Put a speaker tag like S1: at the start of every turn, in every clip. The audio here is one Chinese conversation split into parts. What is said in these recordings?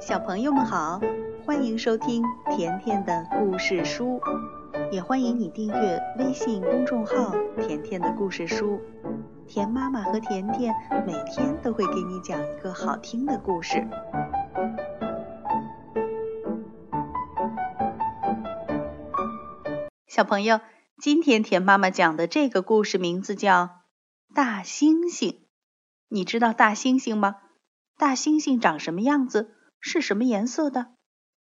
S1: 小朋友们好，欢迎收听甜甜的故事书，也欢迎你订阅微信公众号“甜甜的故事书”。甜妈妈和甜甜每天都会给你讲一个好听的故事。小朋友，今天甜妈妈讲的这个故事名字叫《大猩猩》。你知道大猩猩吗？大猩猩长什么样子？是什么颜色的？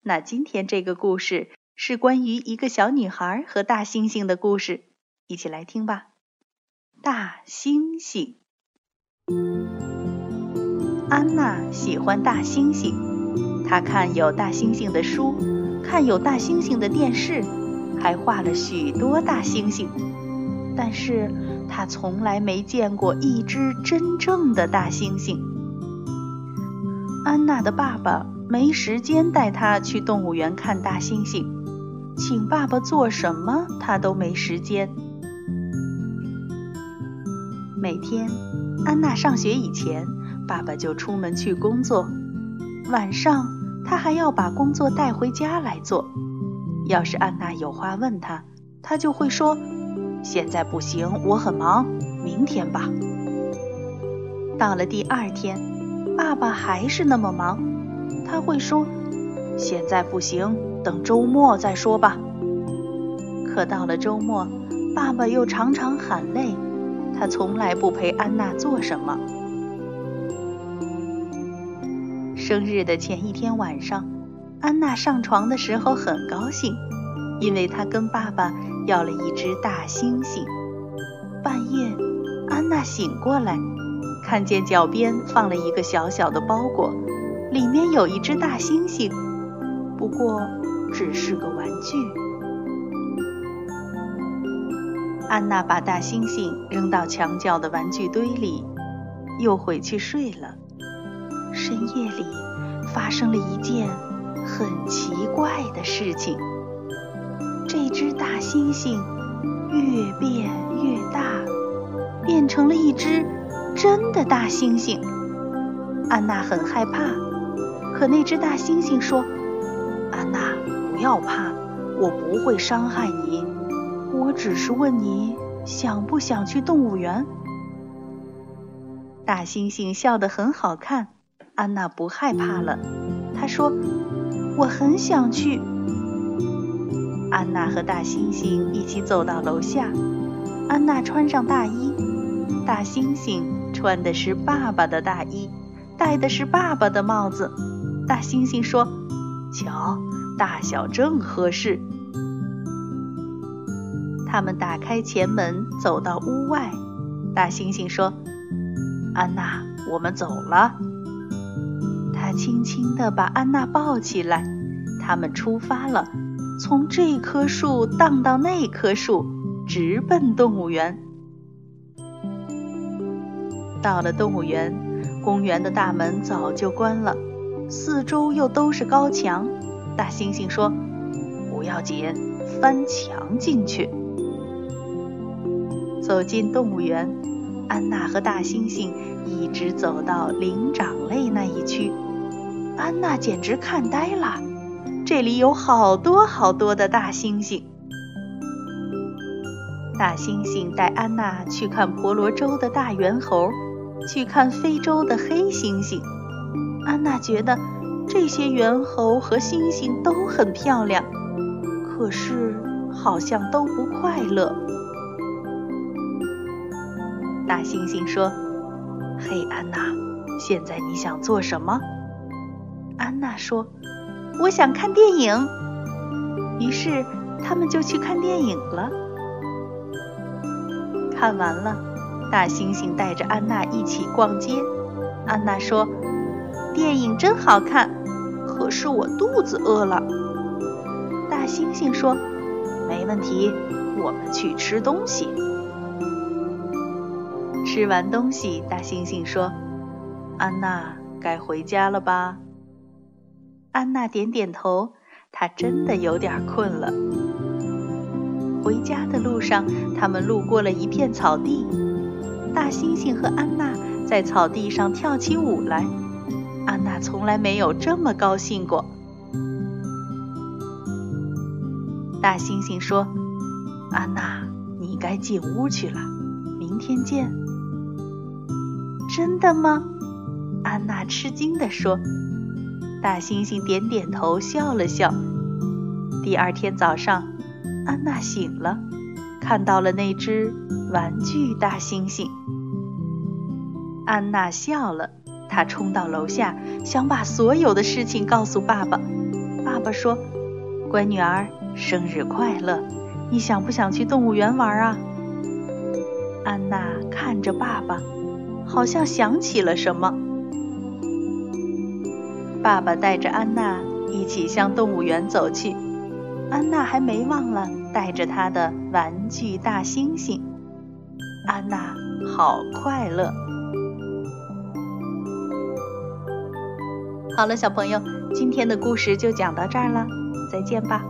S1: 那今天这个故事是关于一个小女孩和大猩猩的故事，一起来听吧。大猩猩，安娜喜欢大猩猩，她看有大猩猩的书，看有大猩猩的电视，还画了许多大猩猩，但是她从来没见过一只真正的大猩猩。安娜的爸爸没时间带她去动物园看大猩猩，请爸爸做什么她都没时间。每天，安娜上学以前，爸爸就出门去工作，晚上他还要把工作带回家来做。要是安娜有话问他，他就会说：“现在不行，我很忙，明天吧。”到了第二天。爸爸还是那么忙，他会说：“现在不行，等周末再说吧。”可到了周末，爸爸又常常喊累，他从来不陪安娜做什么。生日的前一天晚上，安娜上床的时候很高兴，因为她跟爸爸要了一只大猩猩。半夜，安娜醒过来。看见脚边放了一个小小的包裹，里面有一只大猩猩，不过只是个玩具。安娜把大猩猩扔到墙角的玩具堆里，又回去睡了。深夜里发生了一件很奇怪的事情，这只大猩猩越变越大，变成了一只。真的大猩猩，安娜很害怕。可那只大猩猩说：“安娜，不要怕，我不会伤害你。我只是问你想不想去动物园。”大猩猩笑得很好看，安娜不害怕了。她说：“我很想去。”安娜和大猩猩一起走到楼下，安娜穿上大衣，大猩猩。穿的是爸爸的大衣，戴的是爸爸的帽子。大猩猩说：“瞧，大小正合适。”他们打开前门，走到屋外。大猩猩说：“安娜，我们走了。”他轻轻地把安娜抱起来。他们出发了，从这棵树荡到那棵树，直奔动物园。到了动物园，公园的大门早就关了，四周又都是高墙。大猩猩说：“不要紧，翻墙进去。”走进动物园，安娜和大猩猩一直走到灵长类那一区。安娜简直看呆了，这里有好多好多的大猩猩。大猩猩带安娜去看婆罗洲的大猿猴。去看非洲的黑猩猩，安娜觉得这些猿猴和猩猩都很漂亮，可是好像都不快乐。大猩猩说：“嘿，安娜，现在你想做什么？”安娜说：“我想看电影。”于是他们就去看电影了。看完了。大猩猩带着安娜一起逛街。安娜说：“电影真好看，可是我肚子饿了。”大猩猩说：“没问题，我们去吃东西。”吃完东西，大猩猩说：“安娜，该回家了吧？”安娜点点头，她真的有点困了。回家的路上，他们路过了一片草地。大猩猩和安娜在草地上跳起舞来，安娜从来没有这么高兴过。大猩猩说：“安娜，你该进屋去了，明天见。”真的吗？安娜吃惊地说。大猩猩点点头，笑了笑。第二天早上，安娜醒了，看到了那只玩具大猩猩。安娜笑了，她冲到楼下，想把所有的事情告诉爸爸。爸爸说：“乖女儿，生日快乐！你想不想去动物园玩啊？”安娜看着爸爸，好像想起了什么。爸爸带着安娜一起向动物园走去，安娜还没忘了带着她的玩具大猩猩。安娜好快乐。好了，小朋友，今天的故事就讲到这儿了，再见吧。